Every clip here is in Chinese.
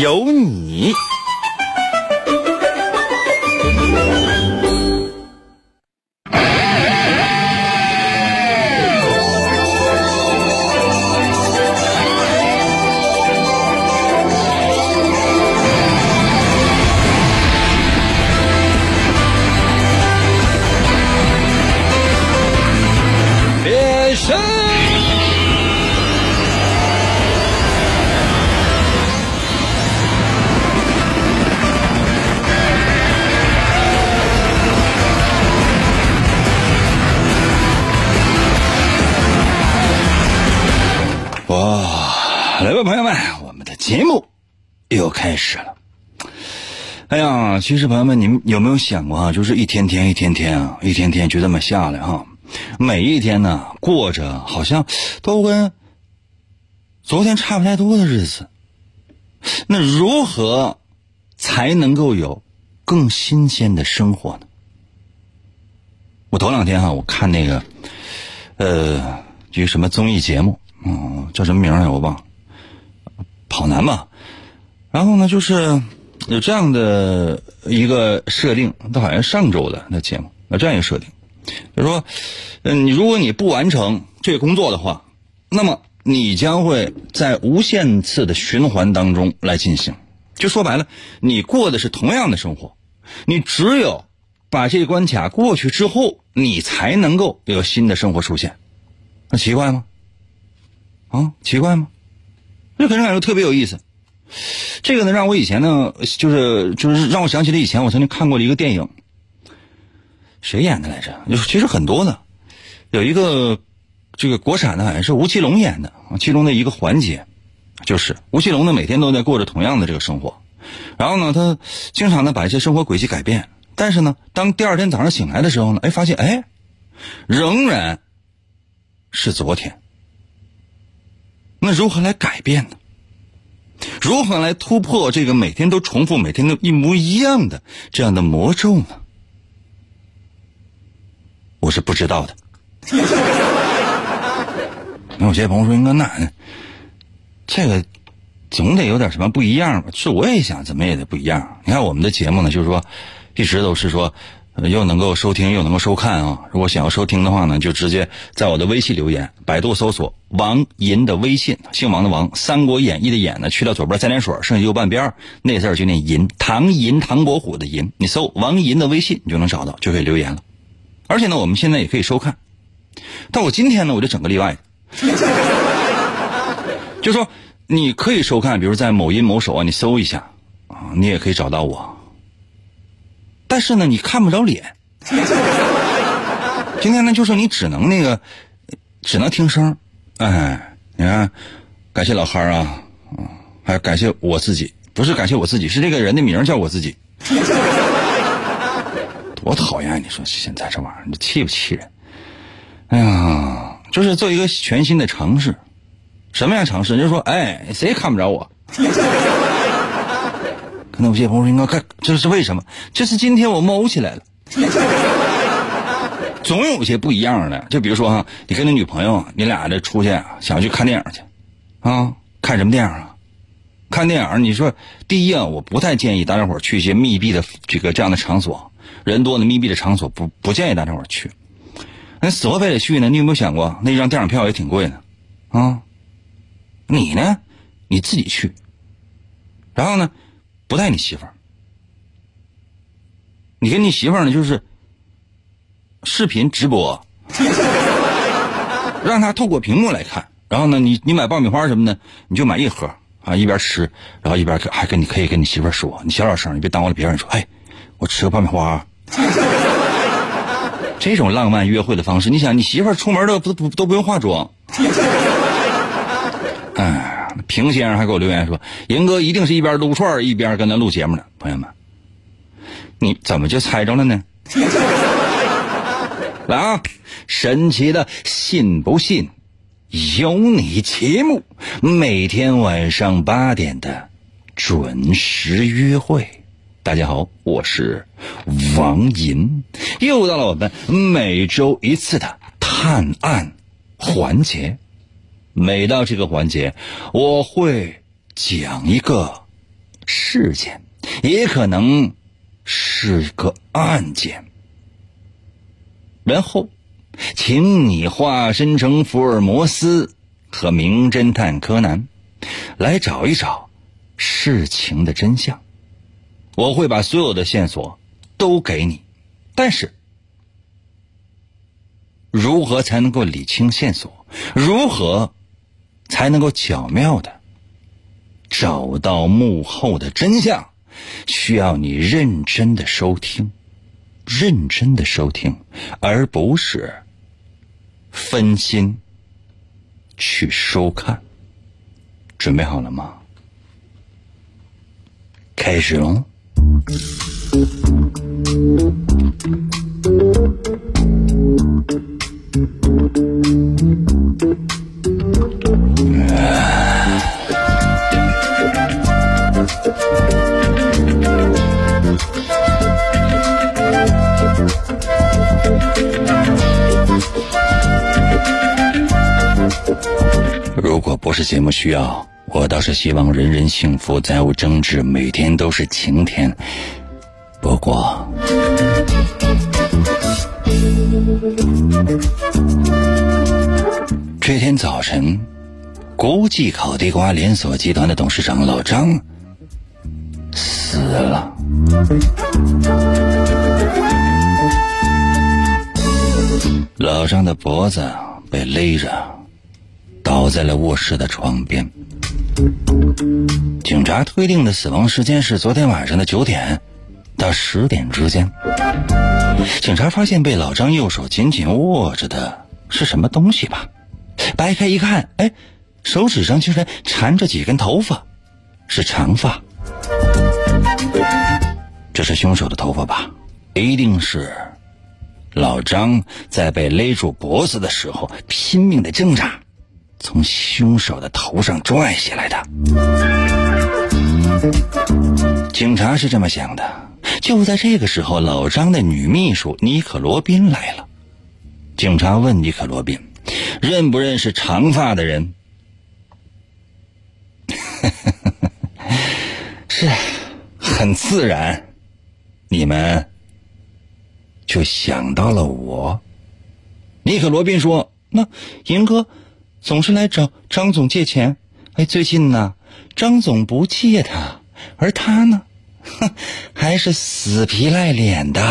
有你。开始了。哎呀，其实朋友们，你们有没有想过啊？就是一天天、一天天啊，一天天就这么下来哈。每一天呢，过着好像都跟昨天差不太多的日子。那如何才能够有更新鲜的生活呢？我头两天哈、我看那个呃，一个什么综艺节目，嗯，叫什么名儿来我忘了，跑男吧。然后呢，就是有这样的一个设定，它好像上周的那节目有这样一个设定，就说，嗯，你如果你不完成这个工作的话，那么你将会在无限次的循环当中来进行。就说白了，你过的是同样的生活，你只有把这关卡过去之后，你才能够有新的生活出现。那奇怪吗？啊，奇怪吗？那可能感觉特别有意思。这个呢，让我以前呢，就是就是让我想起了以前我曾经看过的一个电影，谁演的来着？其实很多的，有一个这个国产的，好像是吴奇隆演的，其中的一个环节，就是吴奇隆呢每天都在过着同样的这个生活，然后呢，他经常呢把一些生活轨迹改变，但是呢，当第二天早上醒来的时候呢，哎，发现哎，仍然是昨天。那如何来改变呢？如何来突破这个每天都重复、每天都一模一样的这样的魔咒呢？我是不知道的。那有些朋友说：“应该那这个总得有点什么不一样吧？”是，我也想怎么也得不一样。你看我们的节目呢，就是说一直都是说。又能够收听，又能够收看啊！如果想要收听的话呢，就直接在我的微信留言，百度搜索王银的微信，姓王的王，《三国演义》的演呢，去掉左边三点水，剩下右半边那字就念银，唐银唐伯虎的银，你搜王银的微信，你就能找到，就可以留言了。而且呢，我们现在也可以收看。但我今天呢，我就整个例外，就说你可以收看，比如在某音某手啊，你搜一下啊，你也可以找到我。但是呢，你看不着脸。今天呢，就是你只能那个，只能听声哎，你看，感谢老憨啊，嗯，还有感谢我自己，不是感谢我自己，是这个人的名叫我自己。多讨厌！你说现在这玩意儿，你气不气人？哎呀，就是做一个全新的尝试。什么样尝试？就是说，哎，谁也看不着我。可能有些朋友说应该看，这是为什么？这是今天我猫起来了。总有些不一样的，就比如说哈，你跟你女朋友，你俩这出去想去看电影去，啊，看什么电影啊？看电影，你说第一啊，我不太建议大家伙去一些密闭的这个这样的场所，人多的密闭的场所不不建议大家伙去。那死活非得去呢？你有没有想过，那张电影票也挺贵的，啊？你呢？你自己去，然后呢？不带你媳妇儿，你跟你媳妇儿呢就是视频直播，让她透过屏幕来看。然后呢，你你买爆米花什么的，你就买一盒啊，一边吃，然后一边还跟你可以跟你媳妇儿说，你小点声，你别耽误了别人。说，哎，我吃个爆米花。这种浪漫约会的方式，你想，你媳妇儿出门都不不都不用化妆。哎，平先生还给我留言说：“银哥一定是一边撸串一边跟他录节目呢。”朋友们，你怎么就猜着了呢？来啊！神奇的，信不信？有你节目，每天晚上八点的准时约会。大家好，我是王银，又到了我们每周一次的探案环节。每到这个环节，我会讲一个事件，也可能是个案件。然后，请你化身成福尔摩斯和名侦探柯南，来找一找事情的真相。我会把所有的线索都给你，但是，如何才能够理清线索？如何才能够巧妙的找到幕后的真相？需要你认真的收听。认真的收听，而不是分心去收看。准备好了吗？开始喽！是节目需要，我倒是希望人人幸福，再无争执，每天都是晴天。不过，这天早晨，国际烤地瓜连锁集团的董事长老张死了。老张的脖子被勒着。倒在了卧室的床边。警察推定的死亡时间是昨天晚上的九点到十点之间。警察发现被老张右手紧紧握着的是什么东西吧？掰开一看，哎，手指上居然缠着几根头发，是长发。这是凶手的头发吧？一定是老张在被勒住脖子的时候拼命的挣扎。从凶手的头上拽下来的，警察是这么想的。就在这个时候，老张的女秘书尼可罗宾来了。警察问尼可罗宾：“认不认识长发的人？” 是，很自然，你们就想到了我。尼可罗宾说：“那银哥。”总是来找张总借钱，哎，最近呢，张总不借他，而他呢，哼，还是死皮赖脸的。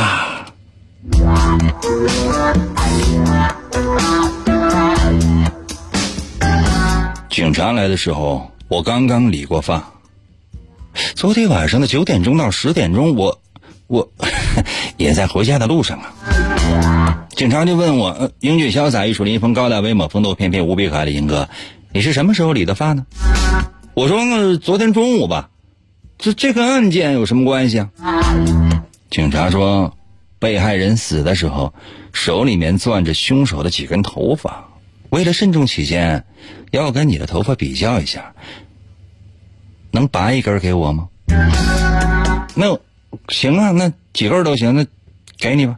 警察来的时候，我刚刚理过发。昨天晚上的九点钟到十点钟，我，我 也在回家的路上啊。警察就问我：“英俊潇洒、玉树临风、高大威猛、风度翩翩、无比可爱的英哥，你是什么时候理的发呢？”我说：“那昨天中午吧。”这这跟案件有什么关系啊？警察说：“被害人死的时候，手里面攥着凶手的几根头发，为了慎重起见，要跟你的头发比较一下，能拔一根给我吗？”那行啊，那几根都行，那给你吧。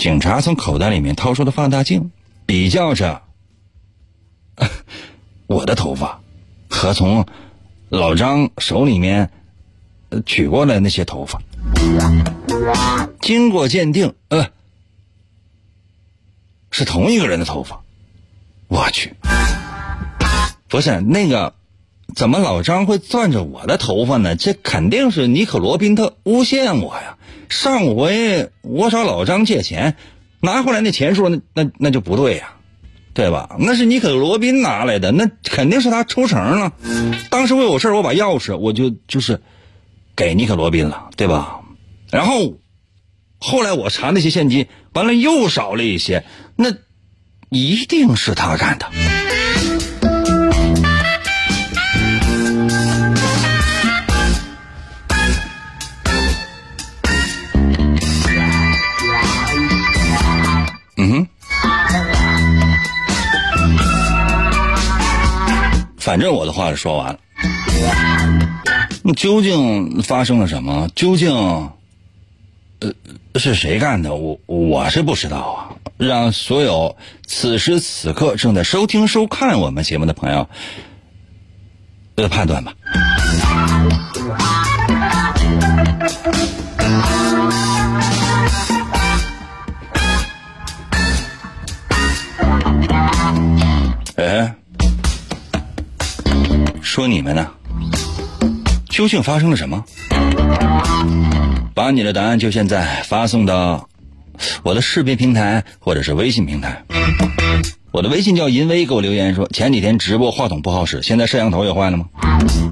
警察从口袋里面掏出了放大镜，比较着 我的头发和从老张手里面取过来那些头发，经过鉴定，呃，是同一个人的头发。我去，不是那个，怎么老张会攥着我的头发呢？这肯定是尼可罗宾特诬陷我呀。上回我找老张借钱，拿回来那钱数，那那那就不对呀，对吧？那是尼可罗宾拿来的，那肯定是他抽成了。当时我有事我把钥匙我就就是给尼可罗宾了，对吧？然后后来我查那些现金，完了又少了一些，那一定是他干的。反正我的话是说完了。那究竟发生了什么？究竟，呃，是谁干的？我我是不知道啊。让所有此时此刻正在收听收看我们节目的朋友，呃，判断吧。哎，说你们呢？究竟发生了什么？把你的答案就现在发送到我的视频平台或者是微信平台。我的微信叫银威，给我留言说前几天直播话筒不好使，现在摄像头也坏了吗？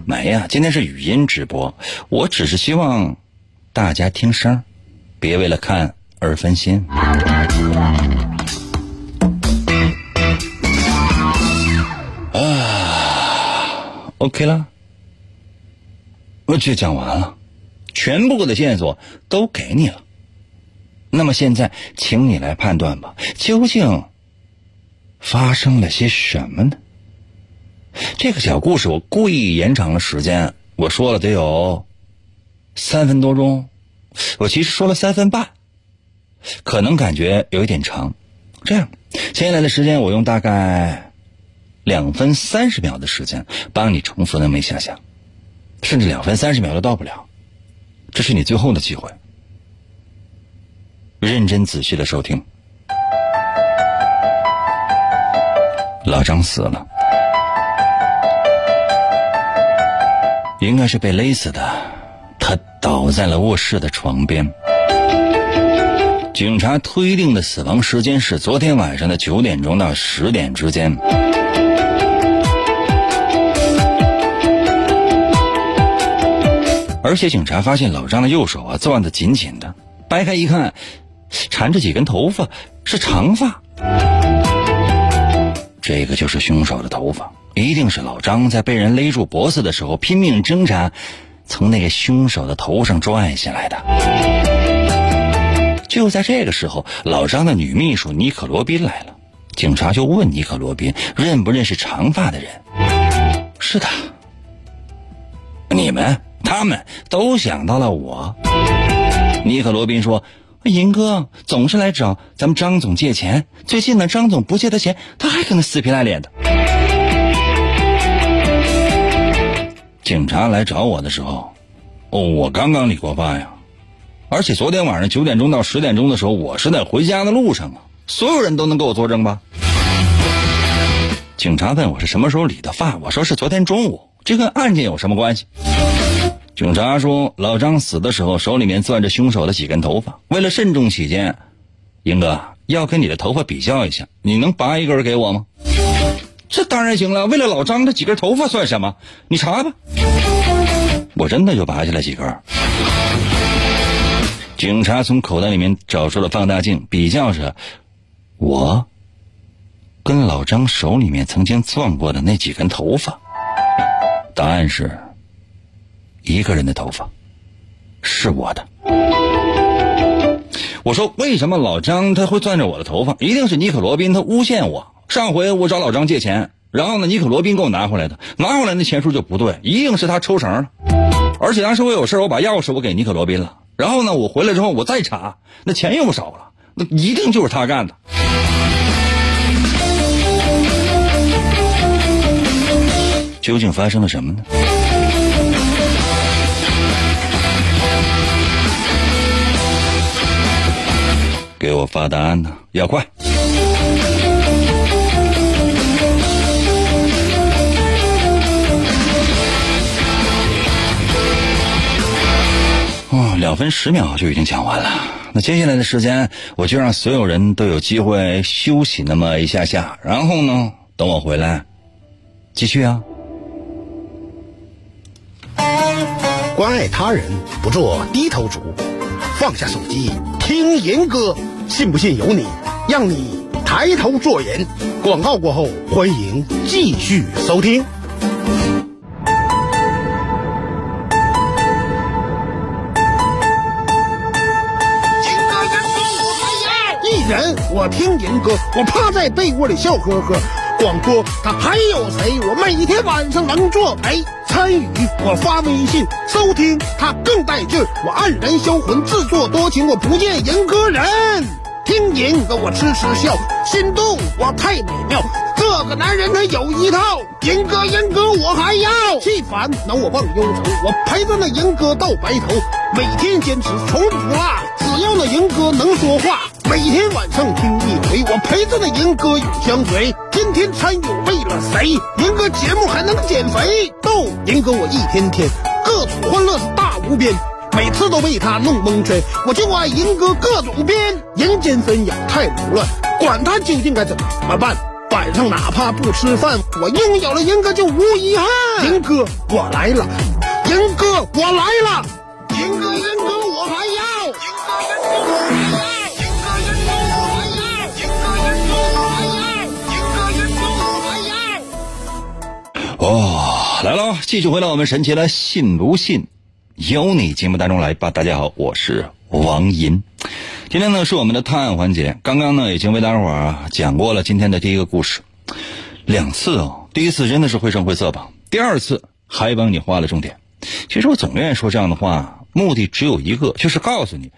没呀，今天是语音直播。我只是希望大家听声，别为了看而分心。，OK 了，我就讲完了，全部的线索都给你了。那么现在，请你来判断吧，究竟。发生了些什么呢？这个小故事我故意延长了时间，我说了得有三分多钟，我其实说了三分半，可能感觉有一点长。这样，接下来的时间我用大概两分三十秒的时间帮你重复那么一下下，甚至两分三十秒都到不了。这是你最后的机会，认真仔细的收听。老张死了，应该是被勒死的。他倒在了卧室的床边。警察推定的死亡时间是昨天晚上的九点钟到十点之间。而且警察发现老张的右手啊攥得紧紧的，掰开一看，缠着几根头发，是长发。这个就是凶手的头发，一定是老张在被人勒住脖子的时候拼命挣扎，从那个凶手的头上拽下来的。就在这个时候，老张的女秘书尼可罗宾来了，警察就问尼可罗宾认不认识长发的人。是的，你们他们都想到了我。尼克罗宾说。银哥总是来找咱们张总借钱，最近呢，张总不借他钱，他还跟他死皮赖脸的。警察来找我的时候，哦，我刚刚理过发呀，而且昨天晚上九点钟到十点钟的时候，我是在回家的路上啊。所有人都能给我作证吧？警察问我是什么时候理的发，我说是昨天中午，这跟案件有什么关系？警察说，老张死的时候手里面攥着凶手的几根头发。为了慎重起见，英哥要跟你的头发比较一下，你能拔一根给我吗？这当然行了。为了老张这几根头发算什么？你查吧。我真的就拔下来几根。警察从口袋里面找出了放大镜，比较着我跟老张手里面曾经攥过的那几根头发。答案是。一个人的头发，是我的。我说，为什么老张他会攥着我的头发？一定是尼克罗宾他诬陷我。上回我找老张借钱，然后呢，尼克罗宾给我拿回来的，拿回来那钱数就不对，一定是他抽绳了。而且当时我有事我把钥匙我给尼克罗宾了。然后呢，我回来之后我再查，那钱又少了，那一定就是他干的。究竟发生了什么呢？给我发答案呢，要快！哦，两分十秒就已经讲完了。那接下来的时间，我就让所有人都有机会休息那么一下下，然后呢，等我回来继续啊。关爱他人，不做低头族，放下手机。听人歌，信不信由你，让你抬头做人。广告过后，欢迎继续收听。一人我听人歌，我趴在被窝里笑呵呵。广播他还有谁？我每天晚上能作陪参与，我发微信收听他更带劲儿。我黯然销魂，自作多情，我不见人歌人。听银哥我痴痴笑，心动我太美妙。这个男人他有一套，银哥银哥我还要。气烦恼我忘忧愁，我陪着那银哥到白头，每天坚持从不落。只要那银哥能说话，每天晚上听一回，我陪着那银哥永相随。天天参与为了谁？银哥节目还能减肥？逗银哥我一天天各种欢乐是大无边。每次都被他弄蒙圈，我就爱银哥各种编，人间纷扰太无乱，管他究竟该怎么办。晚上哪怕不吃饭，我拥有了银哥就无遗憾。银哥我来了，银哥我来了，银哥银哥哦，来了，继续回到我们神奇的“信不信由你”节目当中来吧。大家好，我是王银。今天呢是我们的探案环节，刚刚呢已经为大家伙儿讲过了今天的第一个故事，两次哦，第一次真的是绘声绘色吧，第二次还帮你画了重点。其实我总愿意说这样的话，目的只有一个，就是告诉你，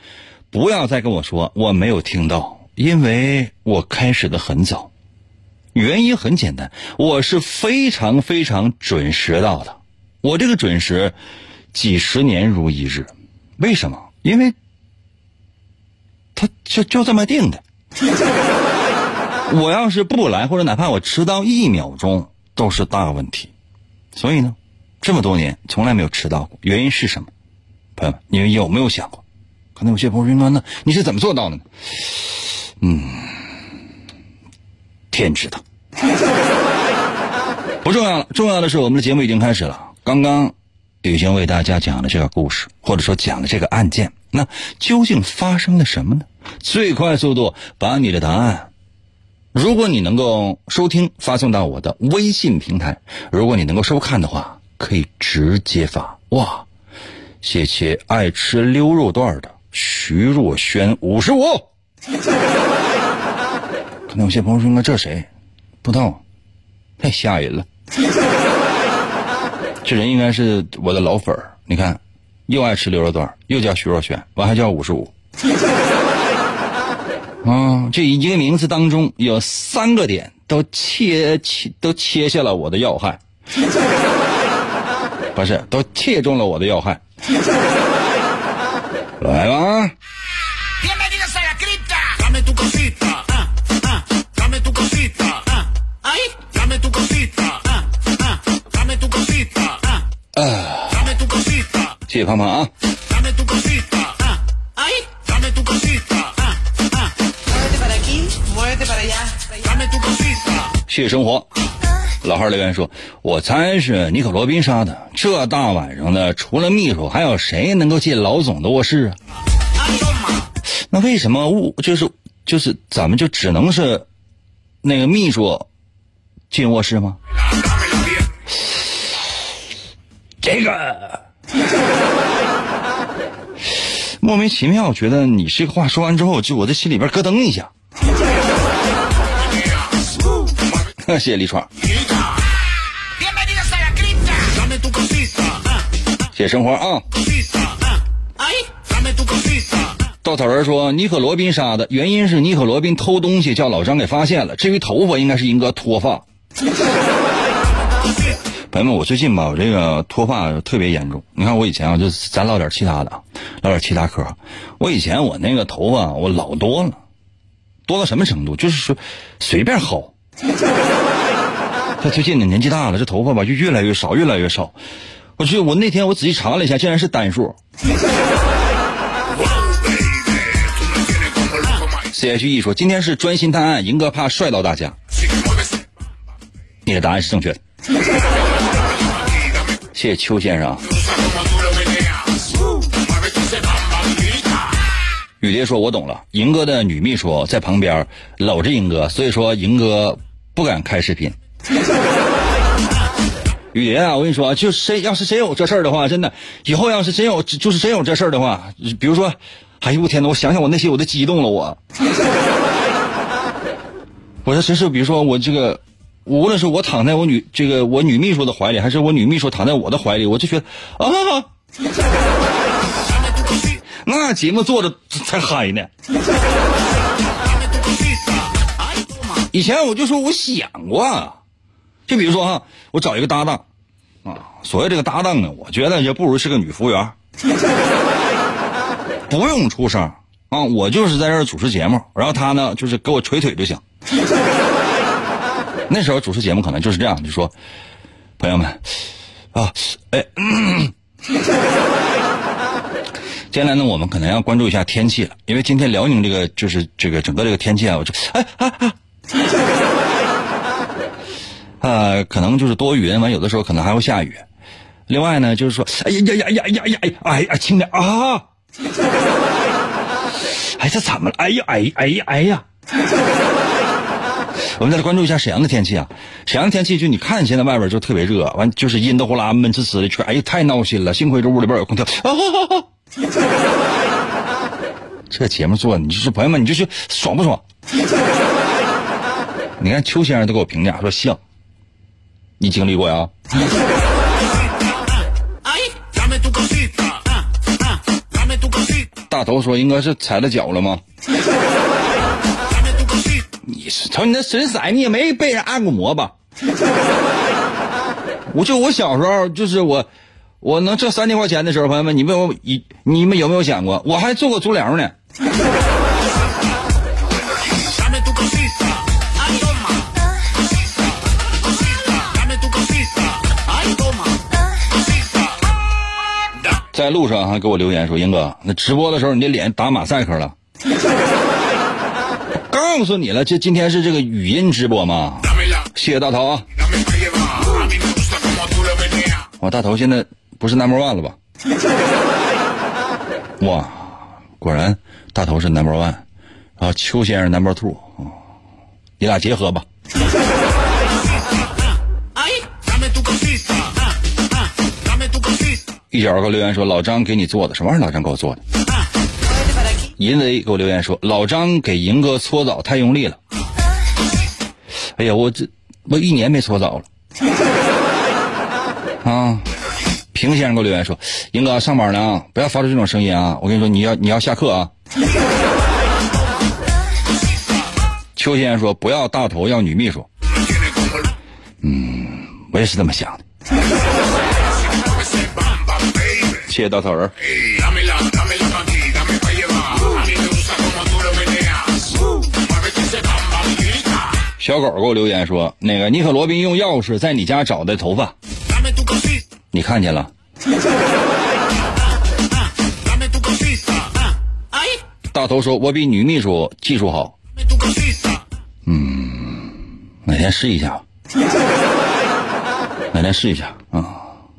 不要再跟我说我没有听到，因为我开始的很早。原因很简单，我是非常非常准时到的，我这个准时几十年如一日。为什么？因为。他就就这么定的。我要是不来，或者哪怕我迟到一秒钟，都是大问题。所以呢，这么多年从来没有迟到过。原因是什么？朋友们，你们有没有想过？可能有些朋友说：“那你是怎么做到的呢？”嗯，天知道。不重要了，重要的是我们的节目已经开始了。刚刚已经为大家讲了这个故事，或者说讲了这个案件。那究竟发生了什么呢？最快速度把你的答案，如果你能够收听，发送到我的微信平台；如果你能够收看的话，可以直接发。哇，谢谢爱吃溜肉段的徐若瑄五十五。可能有些朋友说：“那这谁？不知道，太吓人了。这人应该是我的老粉儿。你看，又爱吃牛肉段，又叫徐若瑄，完还叫五十五。啊，这一个名字当中有三个点都切切都切下了我的要害，不是都切中了我的要害。来吧。啊谢谢胖胖啊。谢谢生活，老汉留言说：“我猜是尼可罗宾杀的。这大晚上的，除了秘书，还有谁能够进老总的卧室啊？那为什么我就是就是咱们就只能是那个秘书进卧室吗？这个莫名其妙，觉得你这个话说完之后，就我的心里边咯噔一下。”谢谢李闯，谢谢生活啊！稻草人说：“尼可罗宾杀的原因是尼可罗宾偷东西，叫老张给发现了。至于头发，应该是英哥脱发。”朋友们，我最近吧，我这个脱发特别严重。你看我以前啊，就咱唠点其他的，唠点其他嗑。我以前我那个头发我老多了，多到什么程度？就是说随便薅。他最近呢，年纪大了，这头发吧就越来越少，越来越少。我去，我那天我仔细查了一下，竟然是单数。C H E 说：“今天是专心探案，赢哥怕帅到大家。”你的答案是正确的。谢谢邱先生。雨蝶说：“我懂了，银哥的女秘书在旁边搂着银哥，所以说银哥不敢开视频。”雨蝶啊，我跟你说，就谁要是真有这事儿的话，真的，以后要是真有，就是真有这事儿的话，比如说，哎呦我天呐，我想想我那些我都激动了，我，我说真是，比如说我这个无论是我躺在我女这个我女秘书的怀里，还是我女秘书躺在我的怀里，我就觉得啊，那节目做的才嗨呢。以前我就说我想过，就比如说哈，我找一个搭档啊，所谓这个搭档呢，我觉得也不如是个女服务员，不用出声啊，我就是在这儿主持节目，然后他呢就是给我捶腿就行。那时候主持节目可能就是这样，就说朋友们啊，哎，接下来呢，我们可能要关注一下天气了，因为今天辽宁这个就是这个整个这个天气啊，我就哎哎哎。呃，可能就是多云，完有的时候可能还会下雨。另外呢，就是说，哎呀呀呀呀呀呀，哎呀，轻点啊！哎，这怎么了？哎呀，哎哎呀，哎呀！我们再来关注一下沈阳的天气啊。沈阳天气就你看，现在外边就特别热，完就是阴的呼啦、闷呲呲的，全哎呀太闹心了。幸亏这屋里边有空调。这节目做，你就是朋友们，你就是爽不爽？你看邱先生都给我评价说像，你经历过呀？大头说应该是踩了脚了吗？瞅你那神色，你也没被人按过摩吧？我就我小时候就是我，我能挣三千块钱的时候，朋友们，你们有你你们有没有想过，我还做过足疗呢？在路上还给我留言说：“英哥，那直播的时候你的脸打马赛克了。”告诉你了，这今天是这个语音直播吗？谢谢大头啊！我大头现在不是 number one 了吧？哇，果然大头是 number one，然后，邱先生 number two，你俩结合吧。一角给我留言说：“老张给你做的什么玩意儿？老张给我做的。”银雷给我留言说：“老张给银哥搓澡太用力了。”哎呀，我这我一年没搓澡了。啊！平先生给我留言说：“银哥上班呢，不要发出这种声音啊！我跟你说，你要你要下课啊。”邱先生说：“不要大头，要女秘书。”嗯，我也是这么想的。谢谢大头儿。小狗给我留言说：“那个尼克罗宾用钥匙在你家找的头发，你看见了？”大头说：“我比女秘书技术好。”嗯，哪天试一下？哪天试一下啊？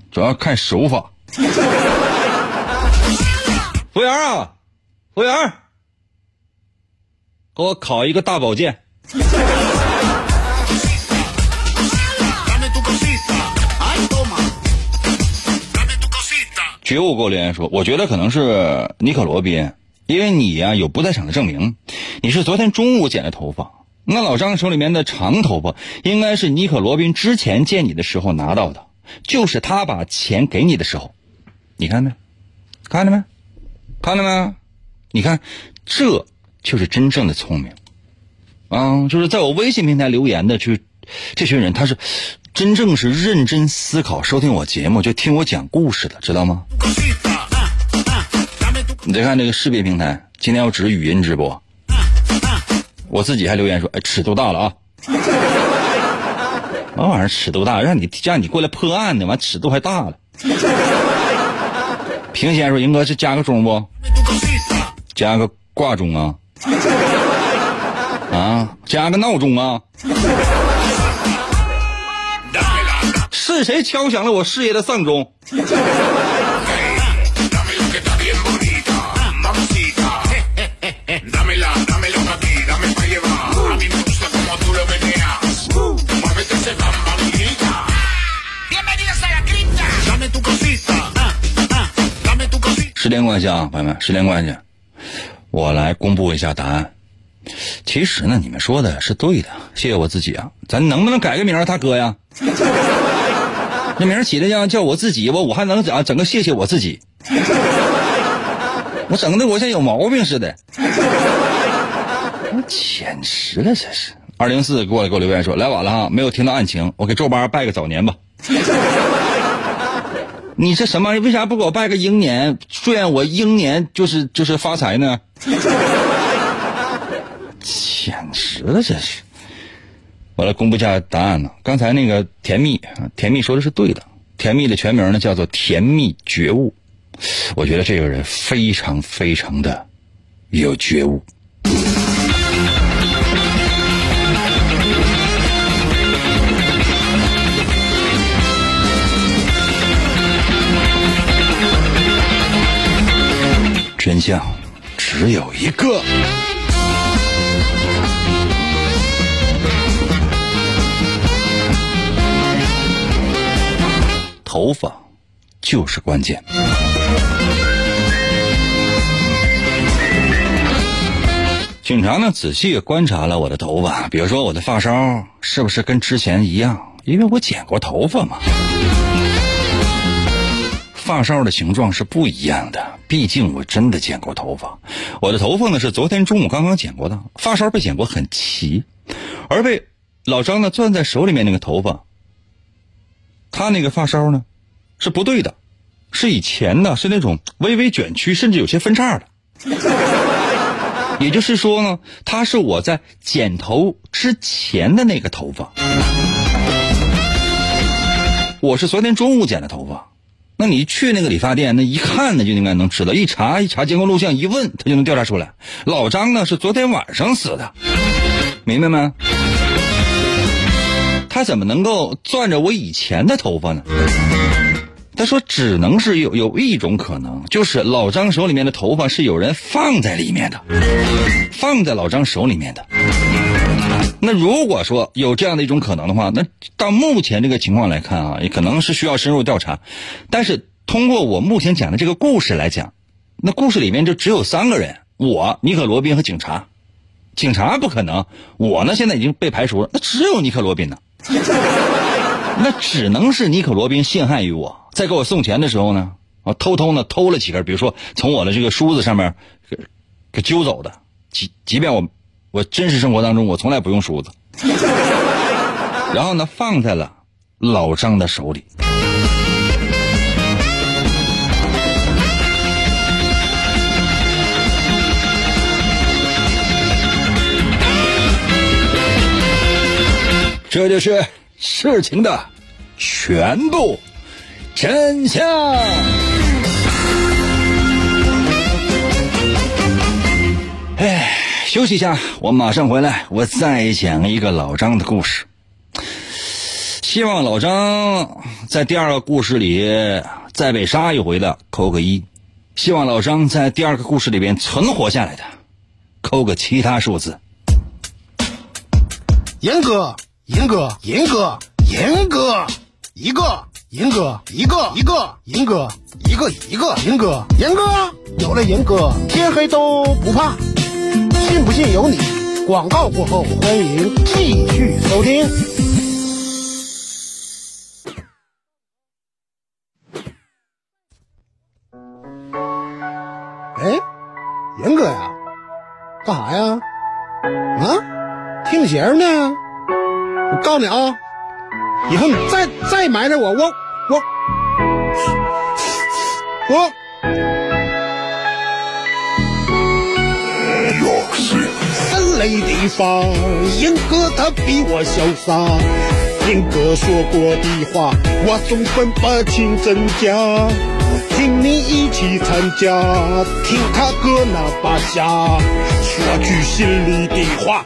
主要看手法。服务员啊，服务员，给我烤一个大保健。觉悟给我留言说，我觉得可能是尼可罗宾，因为你呀有不在场的证明，你是昨天中午剪的头发。那老张手里面的长头发，应该是尼可罗宾之前见你的时候拿到的，就是他把钱给你的时候，你看没？看到没？看到没？你看，这就是真正的聪明，啊，就是在我微信平台留言的，去这群人，他是真正是认真思考收听我节目，就听我讲故事的，知道吗？你再看这个视频平台，今天我只是语音直播，我自己还留言说，哎，尺度大了啊！什么玩意儿尺度大？让你让你过来破案呢，完尺度还大了。平先说：“英哥是加个钟不？加个挂钟啊？啊？加个闹钟啊？是谁敲响了我事业的丧钟？”时间关系啊，朋友们，时间关系，我来公布一下答案。其实呢，你们说的是对的，谢谢我自己啊。咱能不能改个名儿，大哥呀？这名儿起的叫叫我自己，我我还能整整个谢谢我自己。我整的我像有毛病似的。我简直了，这是。二零四过来给我留言说来晚了哈，没有听到案情，我给周八拜个早年吧。你这什么？为啥不给我拜个英年？祝愿我英年就是就是发财呢？简直了，这是！我来公布一下答案了。刚才那个甜蜜，甜蜜说的是对的。甜蜜的全名呢叫做甜蜜觉悟。我觉得这个人非常非常的有觉悟。真相只有一个。头发就是关键。警察呢，仔细观察了我的头发，比如说我的发梢是不是跟之前一样？因为我剪过头发嘛。发梢的形状是不一样的，毕竟我真的剪过头发。我的头发呢是昨天中午刚刚剪过的，发梢被剪过很齐，而被老张呢攥在手里面那个头发，他那个发梢呢是不对的，是以前呢是那种微微卷曲，甚至有些分叉的。也就是说呢，他是我在剪头之前的那个头发，我是昨天中午剪的头发。那你去那个理发店，那一看呢就应该能知道，一查一查监控录像，一问他就能调查出来。老张呢是昨天晚上死的，明白没？他怎么能够攥着我以前的头发呢？他说只能是有有一种可能，就是老张手里面的头发是有人放在里面的，放在老张手里面的。那如果说有这样的一种可能的话，那到目前这个情况来看啊，也可能是需要深入调查。但是通过我目前讲的这个故事来讲，那故事里面就只有三个人：我、尼克罗宾和警察。警察不可能，我呢现在已经被排除了，那只有尼克罗宾呢。那只能是尼可罗宾陷害于我，在给我送钱的时候呢，我，偷偷呢偷了几根，比如说从我的这个梳子上面给给揪走的。即即便我。我真实生活当中，我从来不用梳子，然后呢，放在了老张的手里。这就是事情的全部真相。哎。休息一下，我马上回来。我再讲一个老张的故事。希望老张在第二个故事里再被杀一回的扣个一；希望老张在第二个故事里边存活下来的扣个其他数字。严哥，银哥，银哥，银哥，一个，银哥，一个，一个，银哥，一个，一个，银哥，银哥，有了银哥，天黑都不怕。信不信由你。广告过后，欢迎继续收听。哎，严哥呀，干啥呀？啊，听弦呢？你啊，以后你再再埋汰我，我我我。没地方，英哥他比我潇洒。英哥说过的话，我总分不清真假。请你一起参加，听他哥那把下，说句心里的话。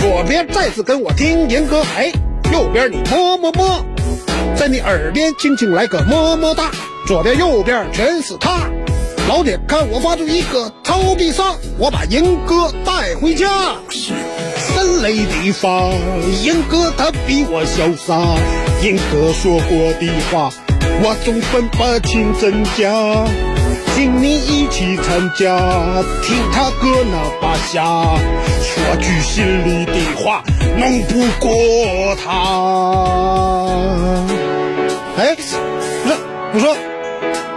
左边再次跟我听严歌，哎，右边你么么么，在你耳边轻轻来个么么哒，左边右边全是他。老铁，看我发出一个超必杀，我把严哥带回家。森雷的发，严哥他比我潇洒，严哥说过的话，我总分不清真假。请你一起参加，听他歌那把下，说句心里的话，弄不过他。哎，不是，我说，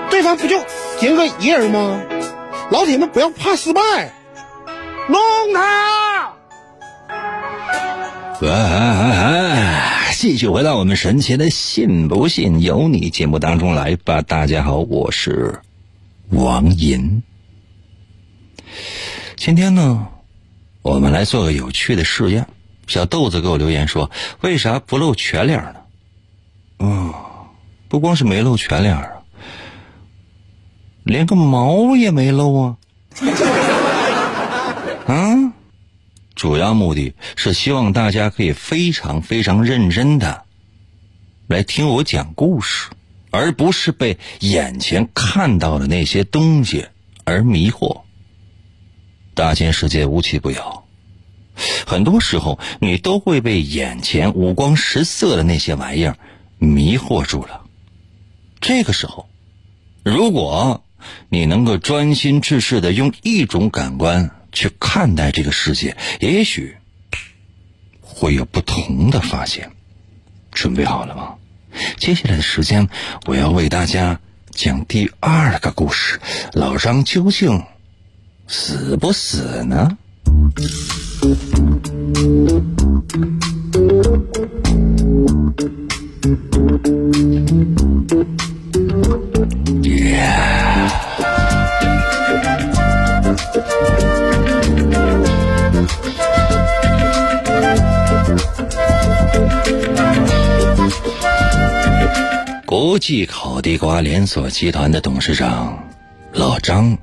对方不就严哥一人吗？老铁们不要怕失败，弄他！哎哎哎！继续回到我们神奇的“信不信由你”节目当中来吧。大家好，我是王银。今天呢，我们来做个有趣的试验。小豆子给我留言说：“为啥不露全脸呢？”哦，不光是没露全脸啊，连个毛也没露啊！啊！主要目的是希望大家可以非常非常认真的来听我讲故事，而不是被眼前看到的那些东西而迷惑。大千世界无奇不有，很多时候你都会被眼前五光十色的那些玩意儿迷惑住了。这个时候，如果你能够专心致志的用一种感官去看待这个世界，也许会有不同的发现。准备好了吗？接下来的时间，我要为大家讲第二个故事。老张究竟死不死呢？国际烤地瓜连锁集团的董事长老张，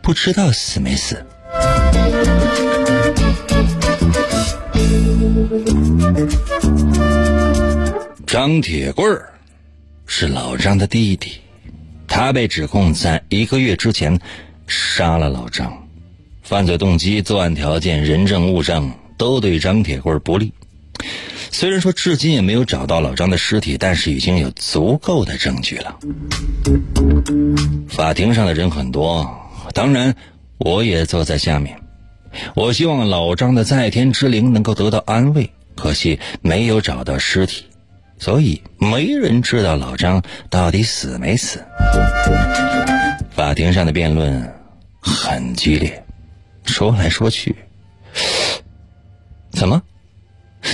不知道死没死。张铁棍是老张的弟弟，他被指控在一个月之前杀了老张，犯罪动机、作案条件、人证物证都对张铁棍不利。虽然说至今也没有找到老张的尸体，但是已经有足够的证据了。法庭上的人很多，当然我也坐在下面。我希望老张的在天之灵能够得到安慰，可惜没有找到尸体，所以没人知道老张到底死没死。法庭上的辩论很激烈，说来说去，怎么？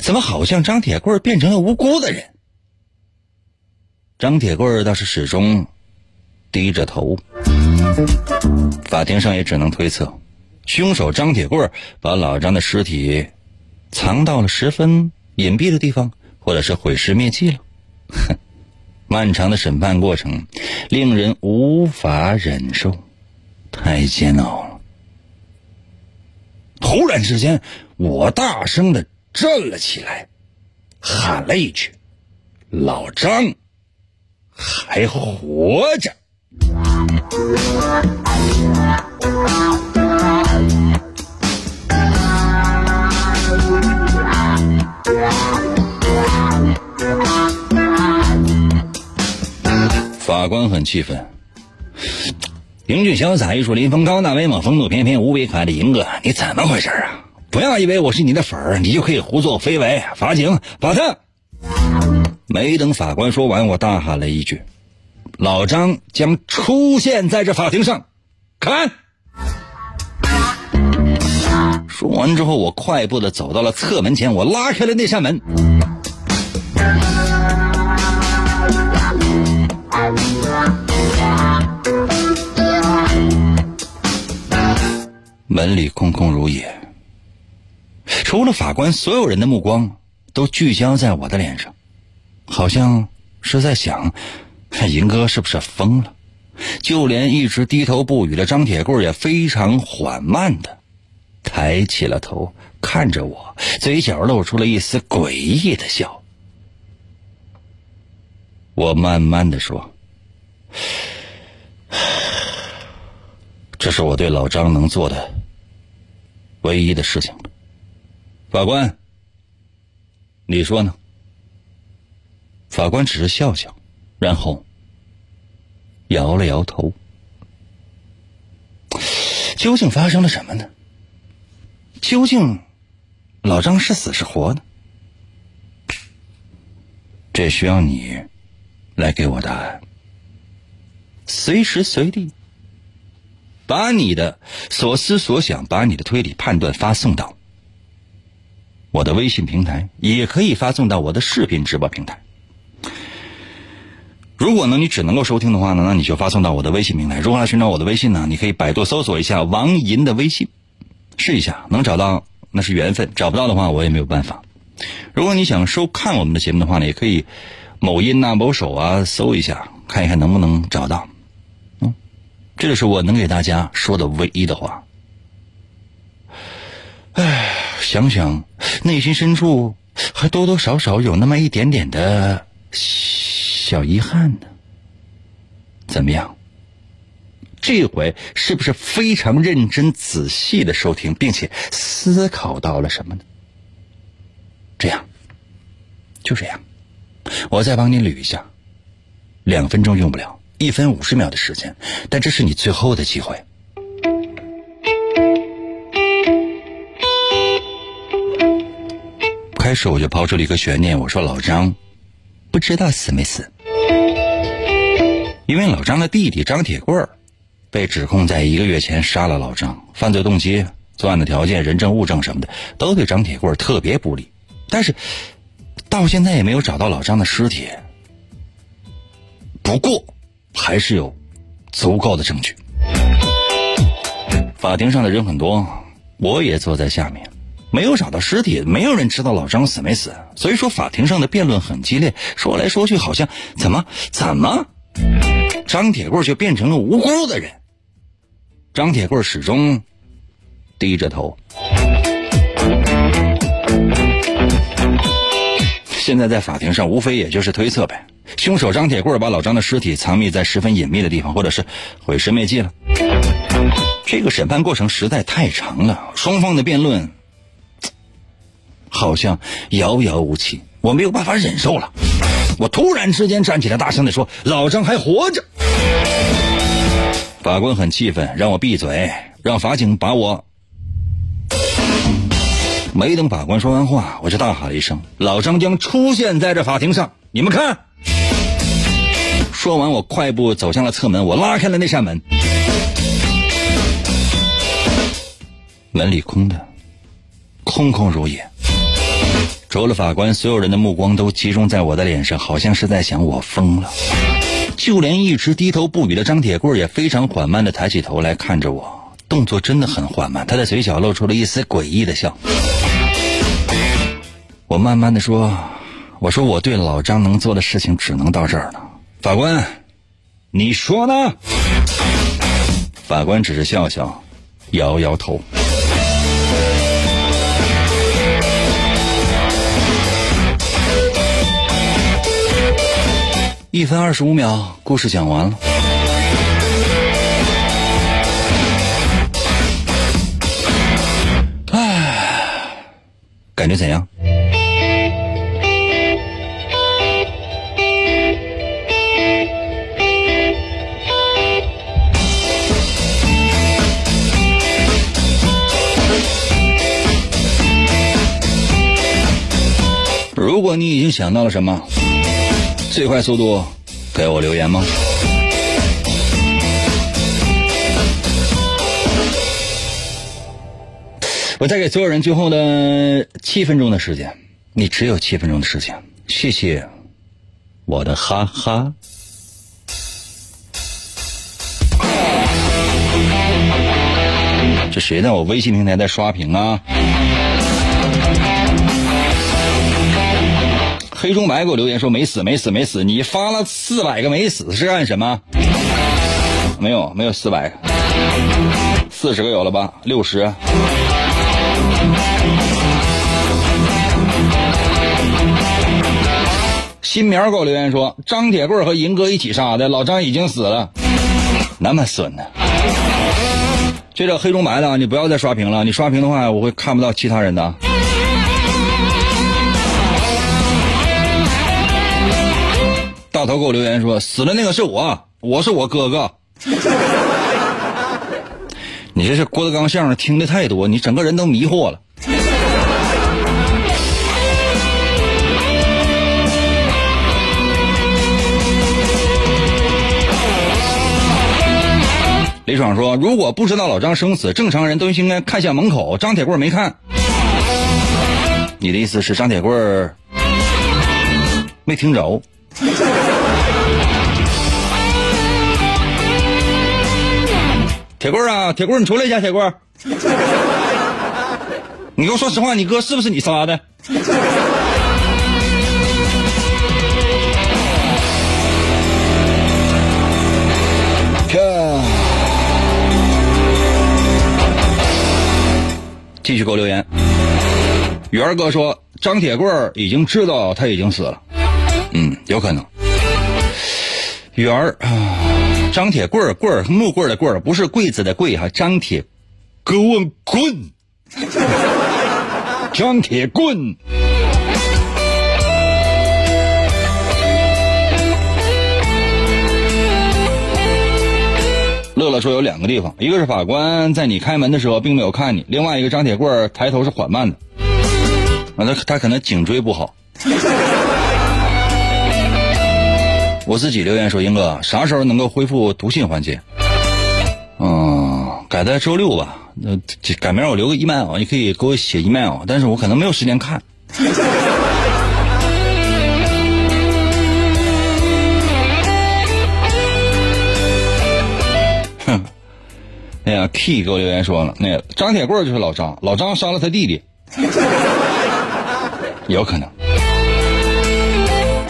怎么好像张铁棍变成了无辜的人？张铁棍倒是始终低着头。法庭上也只能推测，凶手张铁棍把老张的尸体藏到了十分隐蔽的地方，或者是毁尸灭迹了。哼，漫长的审判过程令人无法忍受，太煎熬了。突然之间，我大声的。站了起来，喊了一句：“老张还活着！”法官很气愤，英俊潇洒、玉树临风、高大威猛、风度翩翩、无比可爱的银哥，你怎么回事啊？不要以为我是你的粉儿，你就可以胡作非为。法警，把他！没等法官说完，我大喊了一句：“老张将出现在这法庭上，看！”说完之后，我快步的走到了侧门前，我拉开了那扇门。门里空空如也。除了法官，所有人的目光都聚焦在我的脸上，好像是在想：银哥是不是疯了？就连一直低头不语的张铁棍也非常缓慢的抬起了头，看着我，嘴角露出了一丝诡异的笑。我慢慢的说：“这是我对老张能做的唯一的事情。”法官，你说呢？法官只是笑笑，然后摇了摇头。究竟发生了什么呢？究竟老张是死是活呢？这需要你来给我答案。随时随地，把你的所思所想，把你的推理判断发送到我的微信平台，也可以发送到我的视频直播平台。如果呢，你只能够收听的话呢，那你就发送到我的微信平台。如何来寻找我的微信呢？你可以百度搜索一下王银的微信，试一下，能找到那是缘分，找不到的话我也没有办法。如果你想收看我们的节目的话呢，也可以某音呐、某手啊搜一下，看一看能不能找到。嗯，这就是我能给大家说的唯一的话。唉，想想内心深处还多多少少有那么一点点的。小遗憾呢？怎么样？这回是不是非常认真仔细的收听，并且思考到了什么呢？这样，就这样，我再帮你捋一下。两分钟用不了，一分五十秒的时间，但这是你最后的机会。开始我就抛出了一个悬念，我说老张不知道死没死。因为老张的弟弟张铁棍儿被指控在一个月前杀了老张，犯罪动机、作案的条件、人证物证什么的都对张铁棍儿特别不利，但是到现在也没有找到老张的尸体。不过还是有足够的证据。法庭上的人很多，我也坐在下面，没有找到尸体，没有人知道老张死没死，所以说法庭上的辩论很激烈，说来说去好像怎么怎么。张铁棍却变成了无辜的人。张铁棍始终低着头。现在在法庭上，无非也就是推测呗。凶手张铁棍把老张的尸体藏匿在十分隐秘的地方，或者是毁尸灭迹了。这个审判过程实在太长了，双方的辩论好像遥遥无期，我没有办法忍受了。我突然之间站起来，大声的说：“老张还活着！”法官很气愤，让我闭嘴，让法警把我。没等法官说完话，我就大喊了一声：“老张将出现在这法庭上！你们看！”说完，我快步走向了侧门，我拉开了那扇门，门里空的，空空如也。除了法官，所有人的目光都集中在我的脸上，好像是在想我疯了。就连一直低头不语的张铁棍也非常缓慢的抬起头来看着我，动作真的很缓慢。他的嘴角露出了一丝诡异的笑。我慢慢的说：“我说我对老张能做的事情只能到这儿了。”法官，你说呢？法官只是笑笑，摇摇头。一分二十五秒，故事讲完了。唉，感觉怎样？如果你已经想到了什么？最快速度，给我留言吗？我再给所有人最后的七分钟的时间，你只有七分钟的时间。谢谢，我的哈哈。这谁在我微信平台在刷屏啊？黑中白给我留言说没死没死没死，你发了四百个没死是干什么？没有没有四百个，四十个有了吧？六十。新苗给我留言说张铁棍和银哥一起杀的老张已经死了，那么损呢？这黑中白呢？你不要再刷屏了，你刷屏的话我会看不到其他人的。大头给我留言说，死的那个是我，我是我哥哥。你这是郭德纲相声听的太多，你整个人都迷惑了。李爽说：“如果不知道老张生死，正常人都应该看向门口。张铁棍没看，你的意思是张铁棍没听着？铁棍啊，铁棍，你出来一下，铁棍，你给我说实话，你哥是不是你杀的？” 继续给我留言，元哥说张铁棍已经知道他已经死了，嗯，有可能。圆儿啊，张铁棍儿棍儿木棍儿的棍儿不是柜子的柜哈，张铁棍棍，张铁棍。乐乐说有两个地方，一个是法官在你开门的时候并没有看你，另外一个张铁棍抬头是缓慢的，啊，他他可能颈椎不好。我自己留言说，英哥啥时候能够恢复读信环节？嗯，改在周六吧。那改明儿我留个 email，你可以给我写 email，但是我可能没有时间看。哼哎呀，Key 给我留言说了，那个张铁棍就是老张，老张杀了他弟弟，有可能。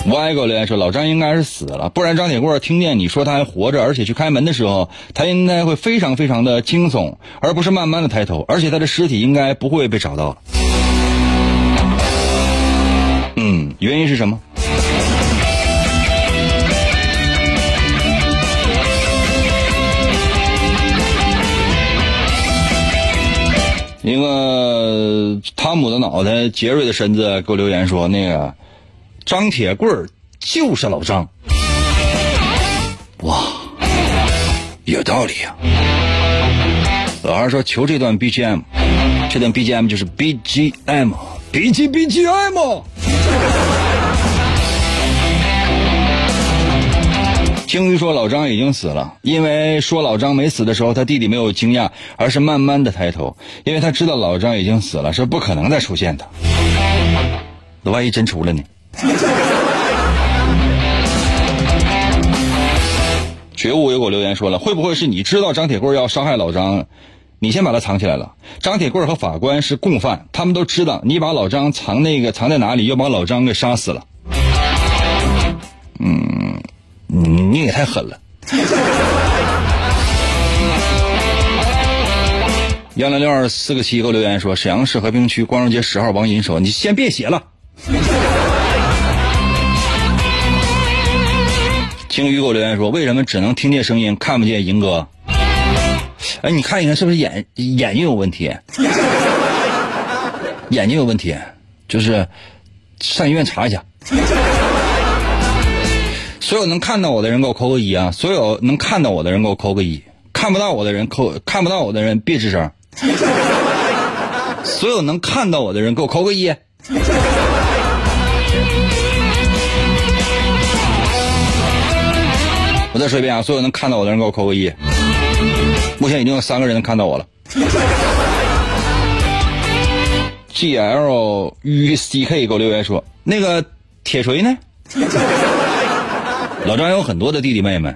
Y 给我留言说，老张应该是死了，不然张铁棍听见你说他还活着，而且去开门的时候，他应该会非常非常的惊悚，而不是慢慢的抬头，而且他的尸体应该不会被找到了。嗯，原因是什么？一个汤姆的脑袋，杰瑞的身子，给我留言说：“那个张铁棍就是老张。”哇，有道理呀！老二说：“求这段 BGM，这段 BGM 就是 BGM，B G BGM。”鲸鱼说：“老张已经死了，因为说老张没死的时候，他弟弟没有惊讶，而是慢慢的抬头，因为他知道老张已经死了，是不可能再出现的。那万一真出了呢？”觉悟又给我留言说了：“会不会是你知道张铁棍要伤害老张，你先把他藏起来了？张铁棍和法官是共犯，他们都知道你把老张藏那个藏在哪里，又把老张给杀死了。”嗯。你你也太狠了！幺零六二四个七给我留言说，沈阳市和平区光荣街十号王银说，你先别写了。鲸鱼给我留言说，为什么只能听见声音，看不见银哥？哎，你看一看是不是眼眼睛有问题？眼睛有问题，就是上医院查一下。所有能看到我的人给我扣个一啊！所有能看到我的人给我扣个一，看不到我的人扣看不到我的人别吱声。所有能看到我的人给我扣个一。我再说一遍啊！所有能看到我的人给我扣个一。目前已经有三个人能看到我了。G L U C K 给我留言说：“那个铁锤呢？”老张有很多的弟弟妹妹，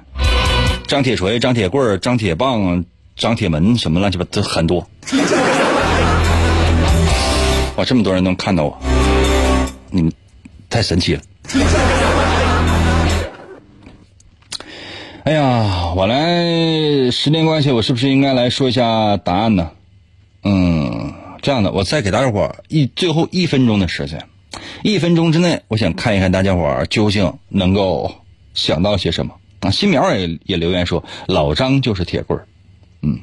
张铁锤、张铁棍、张铁棒、张铁门，什么乱七八糟很多。哇，这么多人能看到我，你们太神奇了。哎呀，我来时间关系，我是不是应该来说一下答案呢？嗯，这样的，我再给大家伙一最后一分钟的时间，一分钟之内，我想看一看大家伙究竟能够想到些什么啊！新苗也也留言说，老张就是铁棍儿。嗯，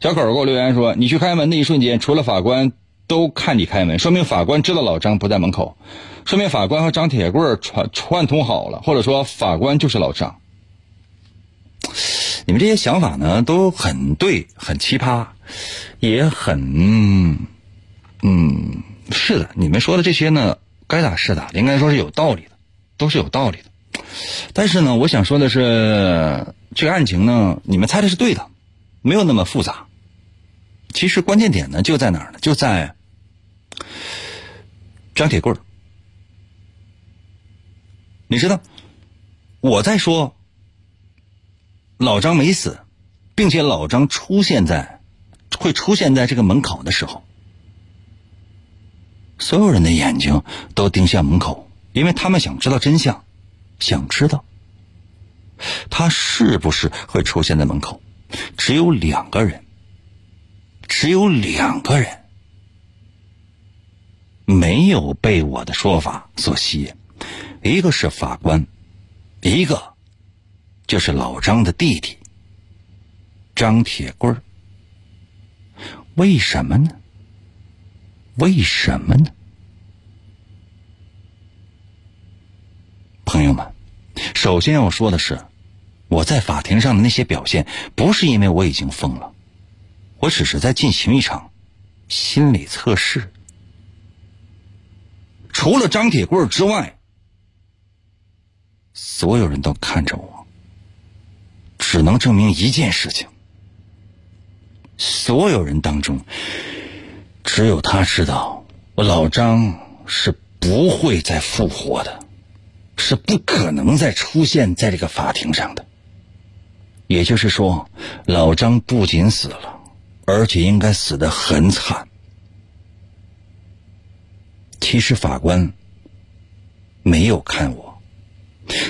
小狗给我留言说，你去开门的一瞬间，除了法官都看你开门，说明法官知道老张不在门口，说明法官和张铁棍串串通好了，或者说法官就是老张。你们这些想法呢，都很对，很奇葩，也很，嗯，是的，你们说的这些呢，该打是打，应该说是有道理的，都是有道理的。但是呢，我想说的是，这个案情呢，你们猜的是对的，没有那么复杂。其实关键点呢，就在哪儿呢？就在张铁棍儿。你知道，我在说。老张没死，并且老张出现在，会出现在这个门口的时候，所有人的眼睛都盯向门口，因为他们想知道真相，想知道他是不是会出现在门口。只有两个人，只有两个人没有被我的说法所吸引，一个是法官，一个。就是老张的弟弟张铁棍儿，为什么呢？为什么呢？朋友们，首先要说的是，我在法庭上的那些表现，不是因为我已经疯了，我只是在进行一场心理测试。除了张铁棍之外，所有人都看着我。只能证明一件事情：所有人当中，只有他知道，我老张是不会再复活的，是不可能再出现在这个法庭上的。也就是说，老张不仅死了，而且应该死的很惨。其实法官没有看我，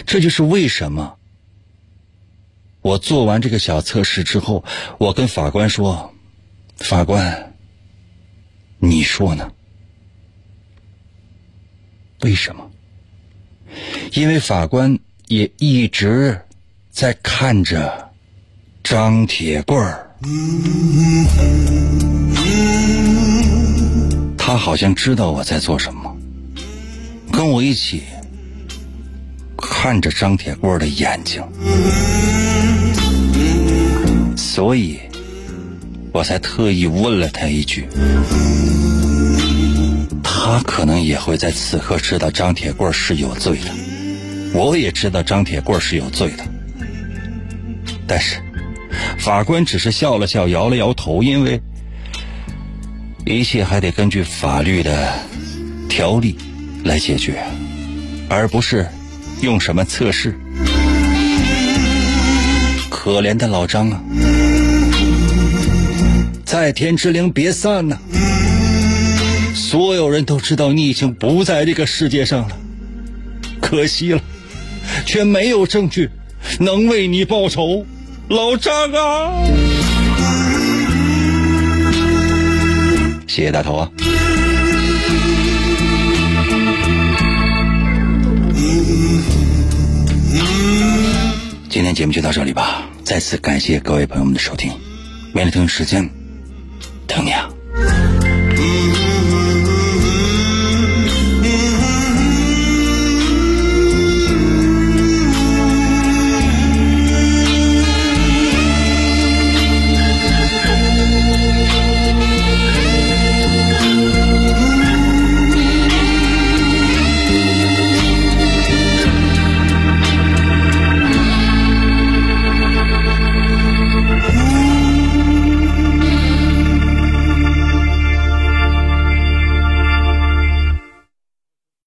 这就是为什么。我做完这个小测试之后，我跟法官说：“法官，你说呢？为什么？因为法官也一直在看着张铁棍儿，他好像知道我在做什么，跟我一起看着张铁棍儿的眼睛。”所以，我才特意问了他一句，他可能也会在此刻知道张铁棍是有罪的，我也知道张铁棍是有罪的，但是法官只是笑了笑，摇了摇头，因为一切还得根据法律的条例来解决，而不是用什么测试。可怜的老张啊！在天之灵别散呐！所有人都知道你已经不在这个世界上了，可惜了，却没有证据能为你报仇，老张啊！谢谢大头啊！今天节目就到这里吧，再次感谢各位朋友们的收听，明天同一时间。等你啊。